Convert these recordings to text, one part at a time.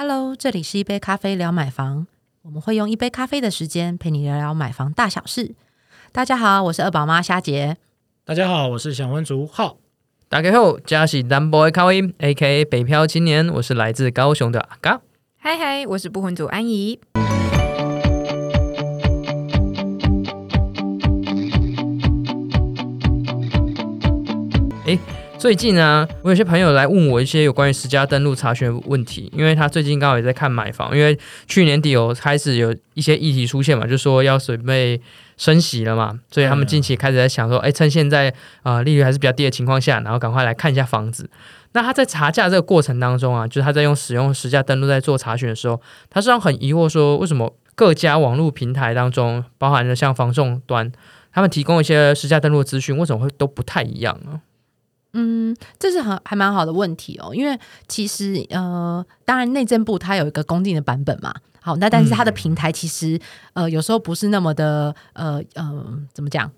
Hello，这里是一杯咖啡聊买房，我们会用一杯咖啡的时间陪你聊聊买房大小事。大家好，我是二宝妈夏姐。大家好，我是小温竹浩。大家好，嘉喜单 boy 咖啡，A.K.A 北漂青年，我是来自高雄的阿嘎。嗨嗨，我是不婚族安怡。诶，最近呢，我有些朋友来问我一些有关于实价登录查询的问题，因为他最近刚好也在看买房，因为去年底有开始有一些议题出现嘛，就说要准备升息了嘛，所以他们近期开始在想说，哎，趁现在呃利率还是比较低的情况下，然后赶快来看一下房子。那他在查价这个过程当中啊，就是他在用使用实价登录在做查询的时候，他实际上很疑惑说，为什么各家网络平台当中，包含了像房仲端，他们提供一些实价登录的资讯，为什么会都不太一样呢？嗯，这是很还蛮好的问题哦，因为其实呃，当然内政部它有一个公定的版本嘛，好，那但是它的平台其实呃有时候不是那么的呃呃怎么讲？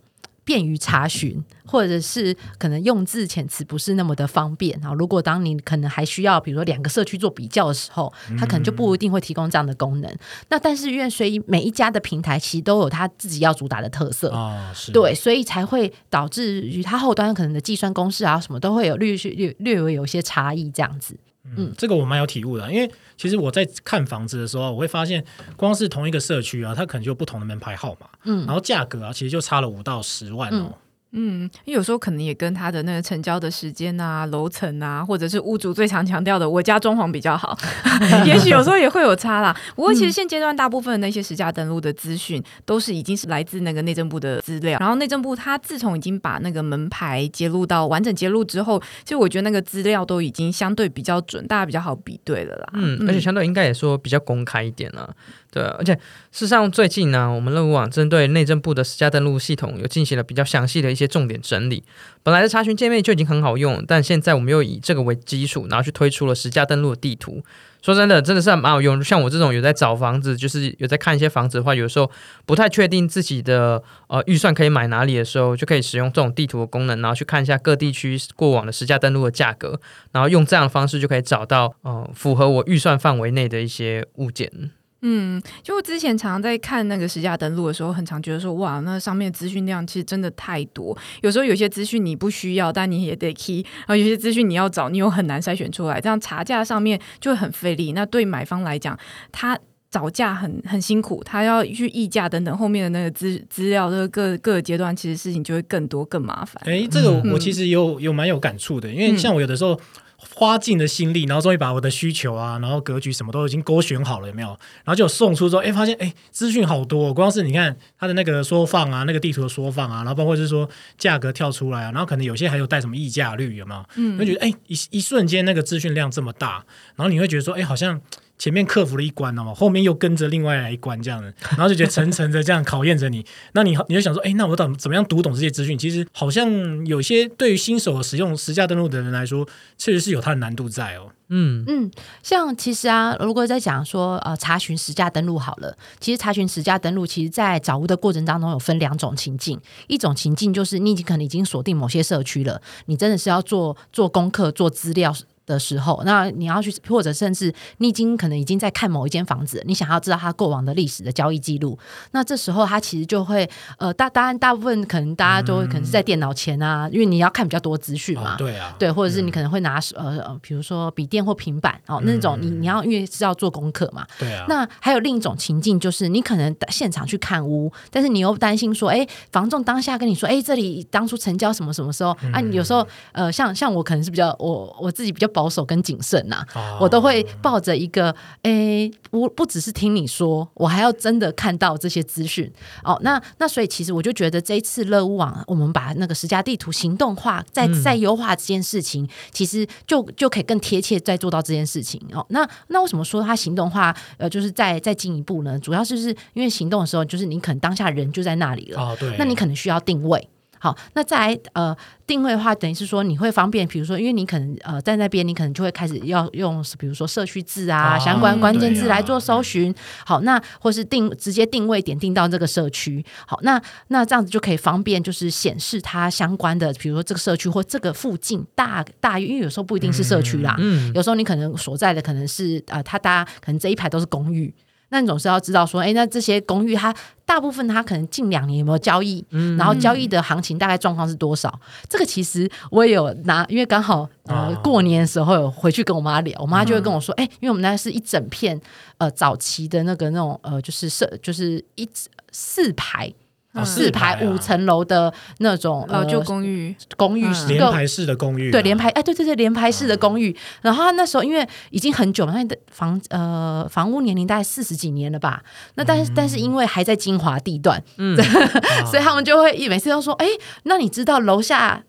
便于查询，或者是可能用字遣词不是那么的方便啊。如果当你可能还需要，比如说两个社区做比较的时候，它可能就不一定会提供这样的功能。那但是因为所以每一家的平台其实都有它自己要主打的特色啊，是对，所以才会导致于它后端可能的计算公式啊什么都会有略略略微有些差异这样子。嗯，这个我蛮有体悟的，因为其实我在看房子的时候，我会发现，光是同一个社区啊，它可能就有不同的门牌号码，嗯，然后价格啊，其实就差了五到十万哦。嗯，因为有时候可能也跟他的那个成交的时间啊、楼层啊，或者是屋主最常强调的，我家装潢比较好，也许有时候也会有差啦。不过其实现阶段大部分的那些实价登录的资讯，都是已经是来自那个内政部的资料。然后内政部他自从已经把那个门牌揭露到完整揭露之后，其实我觉得那个资料都已经相对比较准，大家比较好比对了啦。嗯，而且相对应该也说比较公开一点了。对，而且事实上最近呢，我们乐屋网针对内政部的实价登录系统有进行了比较详细的一些重点整理。本来的查询界面就已经很好用，但现在我们又以这个为基础，然后去推出了实价登录的地图。说真的，真的是蛮好用。像我这种有在找房子，就是有在看一些房子的话，有时候不太确定自己的呃预算可以买哪里的时候，就可以使用这种地图的功能，然后去看一下各地区过往的实价登录的价格，然后用这样的方式就可以找到呃符合我预算范围内的一些物件。嗯，就之前常常在看那个实价登录的时候，很常觉得说，哇，那上面资讯量其实真的太多。有时候有些资讯你不需要，但你也得 key；然后有些资讯你要找，你又很难筛选出来，这样查价上面就会很费力。那对买方来讲，他找价很很辛苦，他要去议价等等，后面的那个资资料，这个各各个阶段，其实事情就会更多更麻烦。哎，这个我其实有有蛮有感触的，因为像我有的时候。花尽了心力，然后终于把我的需求啊，然后格局什么都已经勾选好了，有没有？然后就送出之后，哎，发现哎，资讯好多，光是你看它的那个缩放啊，那个地图的缩放啊，然后包括是说价格跳出来啊，然后可能有些还有带什么溢价率，有没有？嗯，就觉得哎，一一瞬间那个资讯量这么大，然后你会觉得说，哎，好像。前面克服了一关了嘛，后面又跟着另外来一关这样的，然后就觉得层层的这样考验着你。那你你就想说，哎，那我怎怎么样读懂这些资讯？其实好像有些对于新手使用实价登录的人来说，确实是有它的难度在哦。嗯嗯，像其实啊，如果在讲说呃查询实价登录好了，其实查询实价登录，其实在找屋的过程当中有分两种情境，一种情境就是你已经可能已经锁定某些社区了，你真的是要做做功课、做资料。的时候，那你要去，或者甚至你已经可能已经在看某一间房子，你想要知道它过往的历史的交易记录，那这时候它其实就会，呃，大当然大部分可能大家都可能是在电脑前啊，因为你要看比较多资讯嘛，对啊，对，或者是你可能会拿呃，比如说笔电或平板哦，那种你你要因为是要做功课嘛，对啊。那还有另一种情境就是你可能现场去看屋，但是你又担心说，哎，房仲当下跟你说，哎，这里当初成交什么什么时候啊？你有时候呃，像像我可能是比较我我自己比较保。保守跟谨慎呐，我都会抱着一个诶，不不只是听你说，我还要真的看到这些资讯哦。那那所以其实我就觉得这一次乐屋网，我们把那个十家地图行动化，再再优化这件事情，其实就就可以更贴切再做到这件事情哦。那那为什么说它行动化？呃，就是再再进一步呢？主要就是因为行动的时候，就是你可能当下人就在那里了，哦，对，那你可能需要定位。好，那再来呃定位的话，等于是说你会方便，比如说，因为你可能呃在那边，你可能就会开始要用，比如说社区字啊、啊相关关键字来做搜寻。好，那或是定直接定位点定到这个社区。好，那那这样子就可以方便，就是显示它相关的，比如说这个社区或这个附近大大约，因为有时候不一定是社区啦，嗯，有时候你可能所在的可能是呃，它大家可能这一排都是公寓。那你总是要知道说，哎，那这些公寓它大部分它可能近两年有没有交易，然后交易的行情大概状况是多少？这个其实我也有拿，因为刚好呃哦过年的时候有回去跟我妈聊，我妈就会跟我说，哎，因为我们那是一整片呃早期的那个那种呃就是设就是一四排。哦四排五层楼的那种老旧呃公寓，公寓连排式的公寓啊，对，连排，哎，对对对，连排式的公寓。然后他那时候因为已经很久了，那的房呃房屋年龄大概四十几年了吧。那但是、但是因为还在精华地段，嗯。啊 所以他们就会每次都说，哎，那你知道楼下？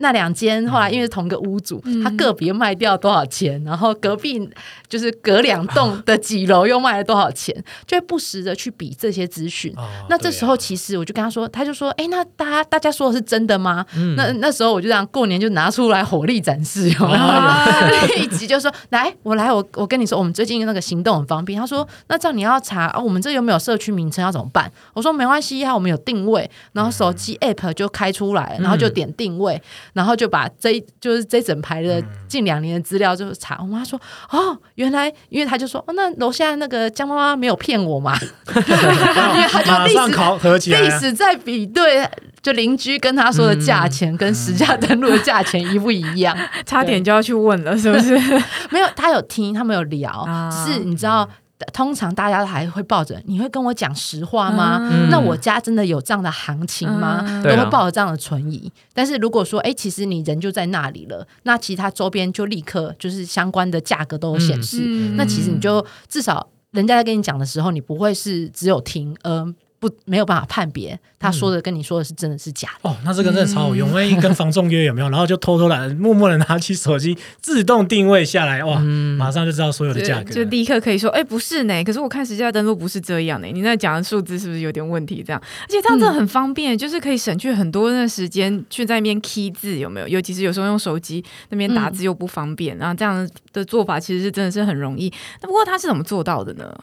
那两间后来因为是同个屋主，嗯他个别卖掉多少钱，然后隔壁就是隔两栋的几楼又卖了多少钱，就会不时的去比这些资讯。哦那这时候其实我就跟他说，他就说，哎，那大家大家说的是真的吗？嗯那那时候我就这样过年就拿出来火力展示，有没有？哦 一集就说来，我来，我我跟你说，我们最近那个行动很方便。他说，那这样你要查、啊、我们这有没有社区名称要怎么办？我说没关系啊，我们有定位，然后手机 app 就开出来，然后就点定位，然后就把这就是这整排的近两年的资料就查。我妈说，哦，原来因为他就说，哦，那楼下那个江妈妈没有骗我嘛，因为他就马历史考核起来历啊，史在比对，就邻居跟他说的价钱跟实价登录的价钱一不一样？差点就要去问了，是不是？没有，他有听，他们有聊，啊是你知道。通常大家还会抱着，你会跟我讲实话吗？嗯那我家真的有这样的行情吗？嗯都会抱着这样的存疑。但是如果说，哎，其实你人就在那里了，那其他周边就立刻就是相关的价格都有显示。嗯那其实你就至少人家在跟你讲的时候，你不会是只有听，而不没有办法判别他说的跟你说的是真的是假的。哦，那这个真的超好用，万一跟房仲约有没有？然后就偷偷懒，默默的拿起手机自动定位下来，哇，马上就知道所有的价格。就就立刻可以说，哎、不是呢，可是我看实价登录不是这样呢，你那讲的数字是不是有点问题？这样，而且这样真的很方便，就是可以省去很多的时间去在那边 key 字，有没有？尤其是有时候用手机那边打字又不方便，然后这样的做法其实是真的是很容易。那不过他是怎么做到的呢？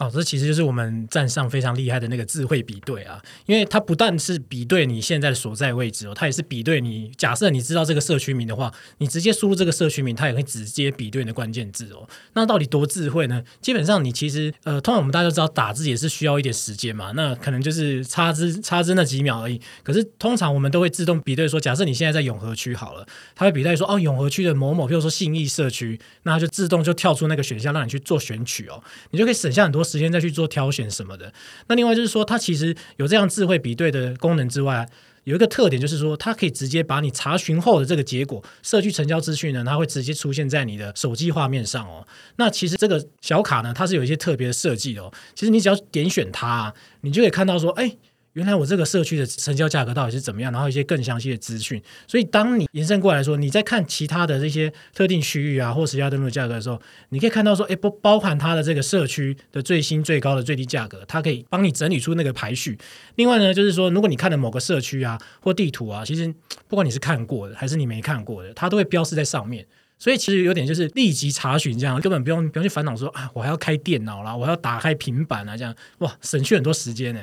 哦，这其实就是我们站上非常厉害的那个智慧比对啊，因为它不但是比对你现在的所在位置哦，它也是比对你假设你知道这个社区名的话，你直接输入这个社区名，它也会直接比对你的关键字哦。那到底多智慧呢？基本上你其实呃，通常我们大家都知道打字也是需要一点时间嘛，那可能就是差之差之那几秒而已。可是通常我们都会自动比对说，假设你现在在永和区好了，它会比对说哦，永和区的某某，比如说信义社区，那它就自动就跳出那个选项让你去做选取哦，你就可以省下很多时间再去做挑选什么的。那另外就是说，它其实有这样智慧比对的功能之外。有一个特点就是说，它可以直接把你查询后的这个结果，社区成交资讯呢，它会直接出现在你的手机画面上哦。那其实这个小卡呢，它是有一些特别的设计的哦。其实你只要点选它，你就可以看到说，哎，原来我这个社区的成交价格到底是怎么样，然后一些更详细的资讯。所以当你延伸过来说，你在看其他的这些特定区域啊，或实价登录的价格的时候，你可以看到说，哎，不包含它的这个社区的最新、最高的最低价格，它可以帮你整理出那个排序。另外呢，就是说，如果你看的某个社区啊或地图啊，其实不管你是看过的还是你没看过的，它都会标示在上面。所以其实有点就是立即查询这样，根本不用不用去烦恼说啊，我还要开电脑啦，我还要打开平板啊，这样哇，省去很多时间呢。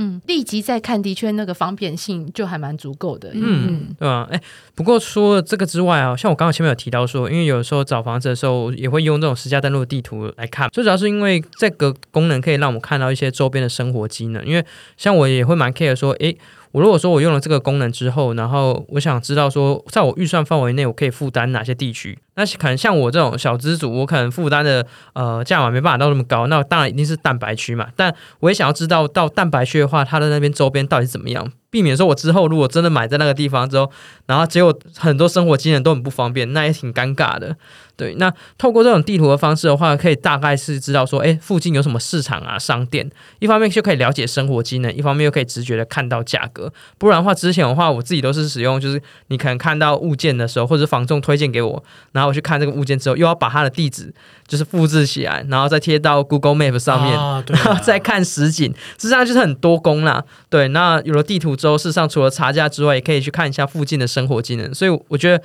嗯，立即再看，的确那个方便性就还蛮足够的。嗯，对吧、哎，不过除了这个之外啊，像我刚刚前面有提到说，因为有时候找房子的时候也会用这种私家登录地图来看，最主要是因为这个功能可以让我们看到一些周边的生活机能。因为像我也会蛮 care 说，诶，我如果说我用了这个功能之后，然后我想知道说，在我预算范围内，我可以负担哪些地区？那可能像我这种小资主，我可能负担的呃价码没办法到那么高，那当然一定是蛋白区嘛。但我也想要知道到蛋白区的话，它的那边周边到底是怎么样，避免说我之后如果真的买在那个地方之后，然后结果很多生活机能都很不方便，那也挺尴尬的。对，那透过这种地图的方式的话，可以大概是知道说，哎，附近有什么市场啊、商店。一方面就可以了解生活机能，一方面又可以直觉的看到价格。不然的话，之前的话，我自己都是使用，就是你可能看到物件的时候，或者房仲推荐给我，然后我去看这个物件之后，又要把它的地址就是复制起来，然后再贴到 Google Map 上面，然后再看实景，实际上就是很多工啦。对，那有了地图之后，事实上除了查价之外，也可以去看一下附近的生活技能。所以我觉得。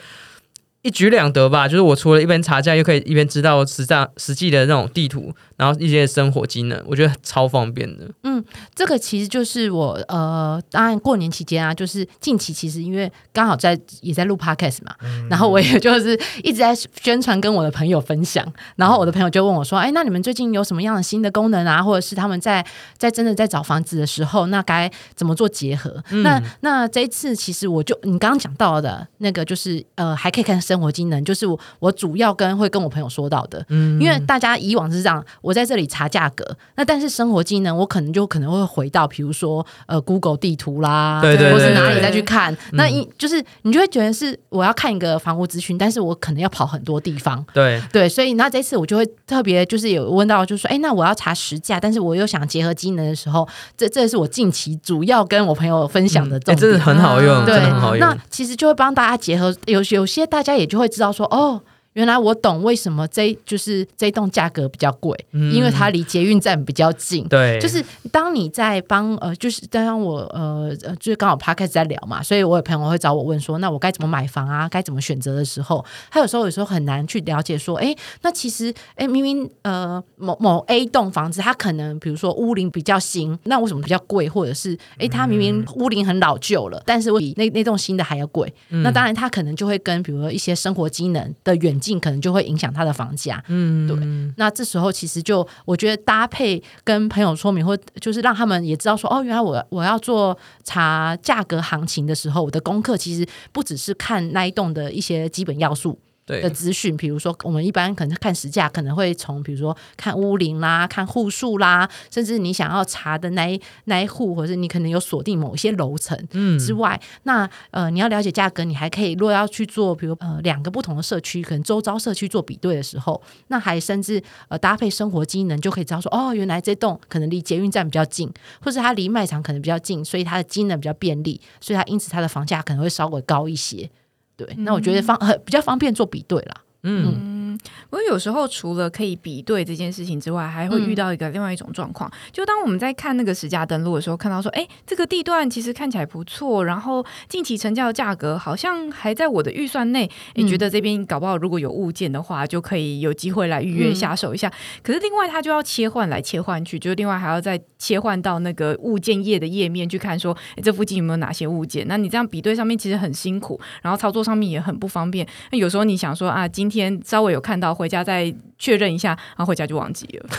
一举两得吧，就是我除了一边查价，又可以一边知道实际实际的那种地图，然后一些生活机能，我觉得超方便的。嗯这个其实就是我呃，当然过年期间啊，就是近期其实因为刚好在也在录 podcast 嘛，然后我也就是一直在宣传跟我的朋友分享，然后我的朋友就问我说：“哎，那你们最近有什么样的新的功能啊？或者是他们在在真的在找房子的时候，那该怎么做结合？”那那这一次其实我就你刚刚讲到的那个，就是呃，还可以看生活机能，就是我我主要跟会跟我朋友说到的，嗯。因为大家以往是这样，我在这里查价格，那但是生活机能我可能就可能会回到，比如说呃 Google 地图啦，对对对或是哪里再去看。那一就是你就会觉得是我要看一个房屋资讯，但是我可能要跑很多地方，对，对，所以那这次我就会特别就是有问到，就是说，哎，那我要查实价，但是我又想结合机能的时候，这这是我近期主要跟我朋友分享的哎，重点。真的很好用，对。真的很好用，那。其实就会帮大家结合，有有些大家也就会知道说，哦。原来我懂为什么这就是这栋价格比较贵，嗯因为它离捷运站比较近。对，就是当你在帮呃，就是当我呃呃，就是刚好 p 开始在聊嘛，所以我有朋友会找我问说，那我该怎么买房啊？该怎么选择的时候，他有时候有时候很难去了解说，哎，那其实哎明明呃某某 A 栋房子，它可能比如说屋龄比较新，那为什么比较贵？或者是哎它明明屋龄很老旧了，但是我比那那栋新的还要贵？那当然它可能就会跟比如说一些生活机能的远近，可能就会影响它的房价。嗯，对那这时候其实就我觉得搭配跟朋友说明，或就是让他们也知道说，哦，原来我我要做查价格行情的时候，我的功课其实不只是看那一栋的一些基本要素。的对，资讯，比如说我们一般可能看实价，可能会从比如说看屋龄啦、看户数啦，甚至你想要查的那一那一户，或者是你可能有锁定某一些楼层嗯之外，那呃你要了解价格，你还可以如果要去做，比如呃两个不同的社区，可能周遭社区做比对的时候，那还甚至呃搭配生活机能，就可以知道说哦，原来这栋可能离捷运站比较近，或是它离卖场可能比较近，所以它的机能比较便利，所以它因此它的房价可能会稍微高一些。对，那我觉得方很比较方便做比对啦。嗯，不过有时候除了可以比对这件事情之外，还会遇到一个另外一种状况，就当我们在看那个实价登录的时候，看到说，哎，这个地段其实看起来不错，然后近期成交的价格好像还在我的预算内，你、嗯觉得这边搞不好如果有物件的话，就可以有机会来预约嗯下手一下。可是另外它就要切换来切换去，就是另外还要再切换到那个物件页的页面去看说，诶这附近有没有哪些物件？那你这样比对上面其实很辛苦，然后操作上面也很不方便。那有时候你想说啊，今天稍微有看到，回家再确认一下，然后回家就忘记了。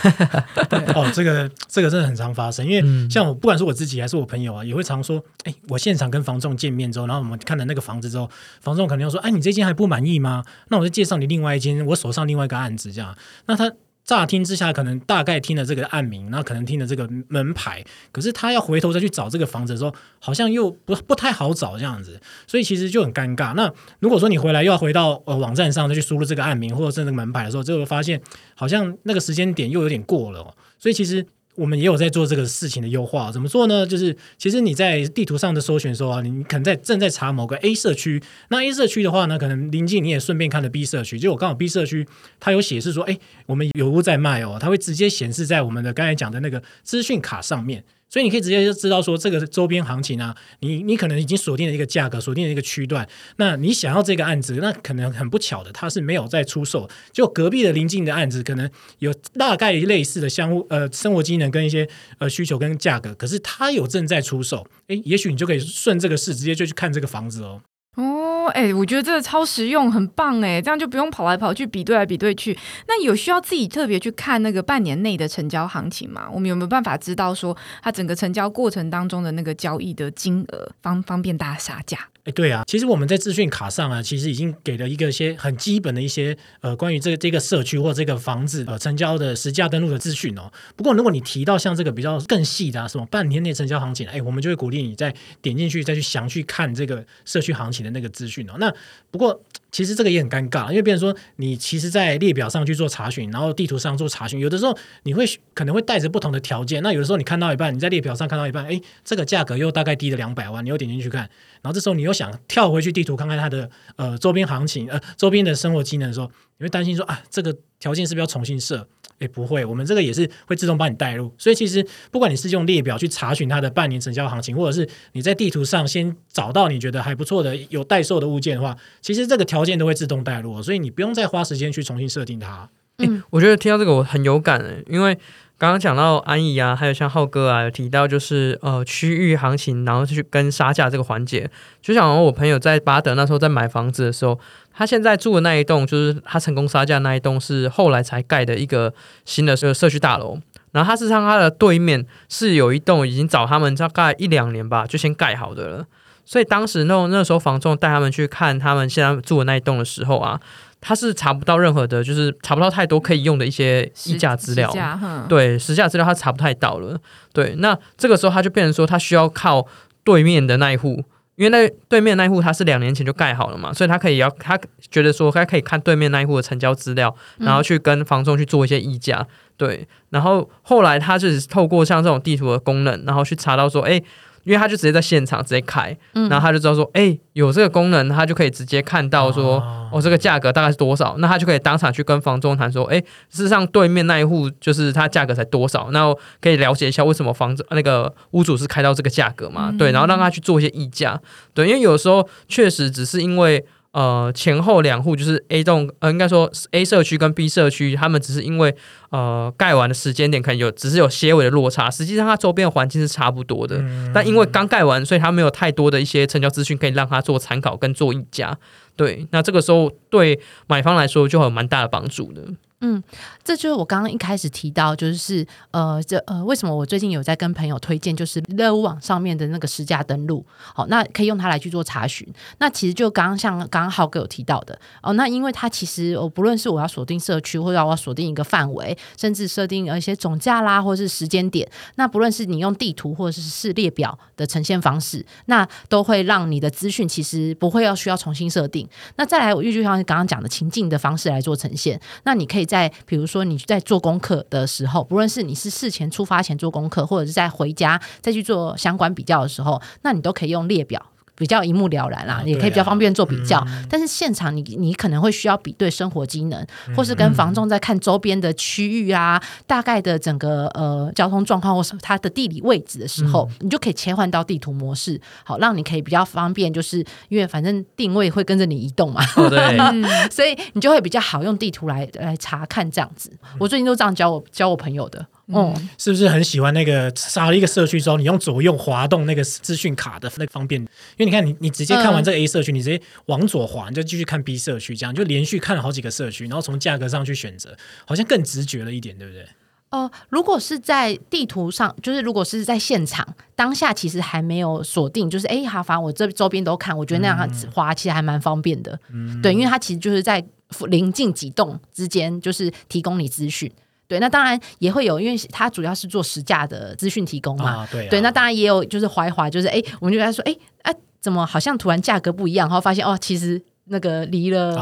哦，这个这个真的很常发生，因为嗯像我不管是我自己还是我朋友啊，也会常说，哎，我现场跟房仲见面之后，然后我们看了那个房子之后，房仲肯定要说，哎，你这间还不满意吗？那我就介绍你另外一间，我手上另外一个案子这样。那他乍听之下，可能大概听了这个案名，那可能听了这个门牌，可是他要回头再去找这个房子的时候，好像又不不太好找这样子，所以其实就很尴尬。那如果说你回来又要回到呃网站上再去输入这个案名或者是那个门牌的时候，就会发现好像那个时间点又有点过了、所以其实。我们也有在做这个事情的优化，怎么做呢？就是其实你在地图上的搜寻的时候啊，你可能在正在查某个 A 社区，那 A 社区的话呢，可能临近你也顺便看了 B 社区，就我刚好 B 社区它有显示说，哎，我们有屋在卖哦，它会直接显示在我们的刚才讲的那个资讯卡上面。所以你可以直接就知道说这个周边行情啊，你你可能已经锁定了一个价格，锁定了一个区段，那你想要这个案子，那可能很不巧的，它是没有在出售，就隔壁的邻近的案子可能有大概类似的相互呃生活机能跟一些呃需求跟价格，可是它有正在出售，诶，也许你就可以顺这个势直接就去看这个房子哦。哎、我觉得这个超实用，很棒哎，这样就不用跑来跑去比对来比对去。那有需要自己特别去看那个半年内的成交行情吗？我们有没有办法知道说它整个成交过程当中的那个交易的金额，方方便大家杀价？哎，对啊，其实我们在资讯卡上啊，其实已经给了一个一些很基本的一些呃关于这个这个社区或这个房子呃成交的实价登录的资讯哦。不过如果你提到像这个比较更细的啊，什么半年内成交行情，哎，我们就会鼓励你再点进去再去详去看这个社区行情的那个资讯哦。那不过其实这个也很尴尬，因为变成说你其实，在列表上去做查询，然后地图上做查询，有的时候你会可能会带着不同的条件。那有的时候你看到一半，你在列表上看到一半，哎，这个价格又大概低了两百万，你又点进去看，然后这时候你又想跳回去地图看看它的呃周边行情，呃周边的生活机能的时候，你会担心说啊，这个条件是不是要重新设？诶，不会，我们这个也是会自动帮你带入。所以其实不管你是用列表去查询它的半年成交行情，或者是你在地图上先找到你觉得还不错的有待售的物件的话，其实这个条件都会自动带入，所以你不用再花时间去重新设定它。嗯，我觉得听到这个我很有感诶，因为刚刚讲到安逸啊，还有像浩哥啊，有提到就是呃区域行情，然后去跟杀价这个环节，就像我朋友在巴德那时候在买房子的时候。他现在住的那一栋，就是他成功杀价那一栋，是后来才盖的一个新的社社区大楼。然后他是上他的对面是有一栋已经找他们大概一两年吧，就先盖好的了。所以当时那那时候房仲带他们去看他们现在住的那一栋的时候啊，他是查不到任何的，就是查不到太多可以用的一些议价资料。对，实价资料他查不太到了。对，那这个时候他就变成说，他需要靠对面的那一户。因为那对面那一户他是两年前就盖好了嘛，所以他可以要他觉得说他可以看对面那一户的成交资料，然后去跟房仲去做一些议价。对，然后后来他就是透过像这种地图的功能，然后去查到说，哎。因为他就直接在现场直接开，然后他就知道说，哎，有这个功能，他就可以直接看到说，哦，这个价格大概是多少，那他就可以当场去跟房东谈说，哎，事实上对面那一户就是它价格才多少，那可以了解一下为什么房子那个屋主是开到这个价格嘛？对，然后让他去做一些议价，对，因为有时候确实只是因为。呃，前后两户就是 A 栋，呃，应该说 A 社区跟 B 社区，他们只是因为呃盖完的时间点可能有，只是有些微的落差，实际上它周边的环境是差不多的，但因为刚盖完，所以它没有太多的一些成交资讯可以让他做参考跟做议价。对，那这个时候对买方来说就有蛮大的帮助的。嗯，这就是我刚刚一开始提到，就是呃，这呃，为什么我最近有在跟朋友推荐，就是乐屋网上面的那个实价登录，好，那可以用它来去做查询。那其实就刚刚像刚刚浩哥有提到的哦，那因为它其实我不论是我要锁定社区，或者我要锁定一个范围，甚至设定一些总价啦，或者是时间点，那不论是你用地图或者是是列表的呈现方式，那都会让你的资讯其实不会要需要重新设定。那再来，我就像刚刚讲的情境的方式来做呈现，那你可以。在在比如说你在做功课的时候，不论是你是事前出发前做功课，或者是在回家再去做相关比较的时候，那你都可以用列表。比较一目了然啦，也可以比较方便做比较。但是现场你你可能会需要比对生活机能，或是跟房仲在看周边的区域啊，大概的整个呃交通状况或是它的地理位置的时候，你就可以切换到地图模式，好让你可以比较方便，就是因为反正定位会跟着你移动嘛，对，所以你就会比较好用地图来来查看这样子。我最近都这样教我教我朋友的。哦，是不是很喜欢那个杀了一个社区之后，你用左右滑动那个资讯卡的那个方便？因为你看，你你直接看完这个 A 社区，你直接往左滑，你就继续看 B 社区，这样就连续看了好几个社区，然后从价格上去选择，好像更直觉了一点，对不对？哦，如果是在地图上，就是如果是在现场当下，其实还没有锁定，就是哎，好，反正我这周边都看，我觉得那样滑其实还蛮方便的。嗯，对，因为它其实就是在临近几栋之间，就是提供你资讯。对，那当然也会有，因为它主要是做实价的资讯提供嘛。对，对，那当然也有，就是怀华，就是哎，我们就在说，哎，哎，怎么好像突然价格不一样？然后发现哦，其实那个离了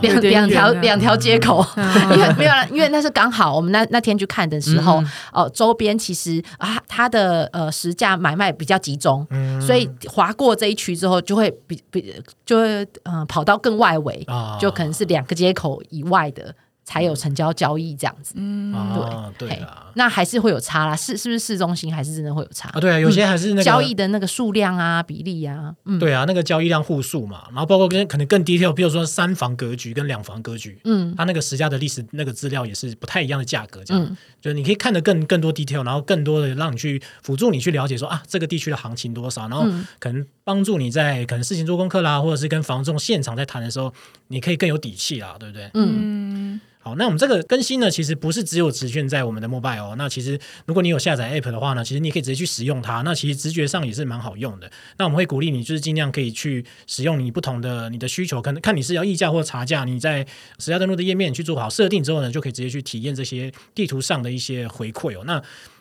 两两条两条街口，因为没有，因为那是刚好我们那那天去看的时候，哦，周边其实啊，它的呃实价买卖比较集中，所以划过这一区之后，就会比比就会嗯跑到更外围，就可能是两个街口以外的。才有成交交易这样子，嗯，对对啊，那还是会有差啦，是是不是市中心还是真的会有差啊？对啊，有些还是那个交易的那个数量啊、比例啊，嗯，对啊，那个交易量户数嘛，然后包括跟可能更 detail，比如说三房格局跟两房格局，嗯，它那个实价的历史那个资料也是不太一样的价格，这样，就是你可以看得更更多 detail，然后更多的让你去辅助你去了解说啊，这个地区的行情多少，然后可能帮助你在可能事情做功课啦，或者是跟房仲现场在谈的时候，你可以更有底气啦，对不对？嗯。好，那我们这个更新呢，其实不是只有直券在我们的 mobile 哦。那其实如果你有下载 app 的话呢，其实你可以直接去使用它。那其实直觉上也是蛮好用的。那我们会鼓励你，就是尽量可以去使用你不同的你的需求，可能看你是要议价或差价，你在实价登录的页面去做好设定之后呢，就可以直接去体验这些地图上的一些回馈哦。那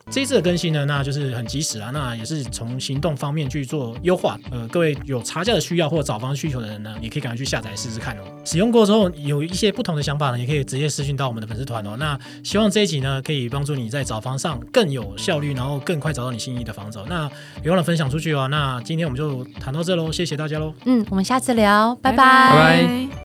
这一次的更新呢，那就是很及时啊，那也是从行动方面去做优化。呃，各位有查价的需要或者找房需求的人呢，也可以赶快去下载试试看哦。使用过之后有一些不同的想法呢，也可以直接私讯到我们的粉丝团哦。那希望这一集呢，可以帮助你在找房上更有效率，然后更快找到你心仪的房子哦。那别忘了分享出去哦。那今天我们就谈到这喽，谢谢大家喽。嗯，我们下次聊，拜拜拜拜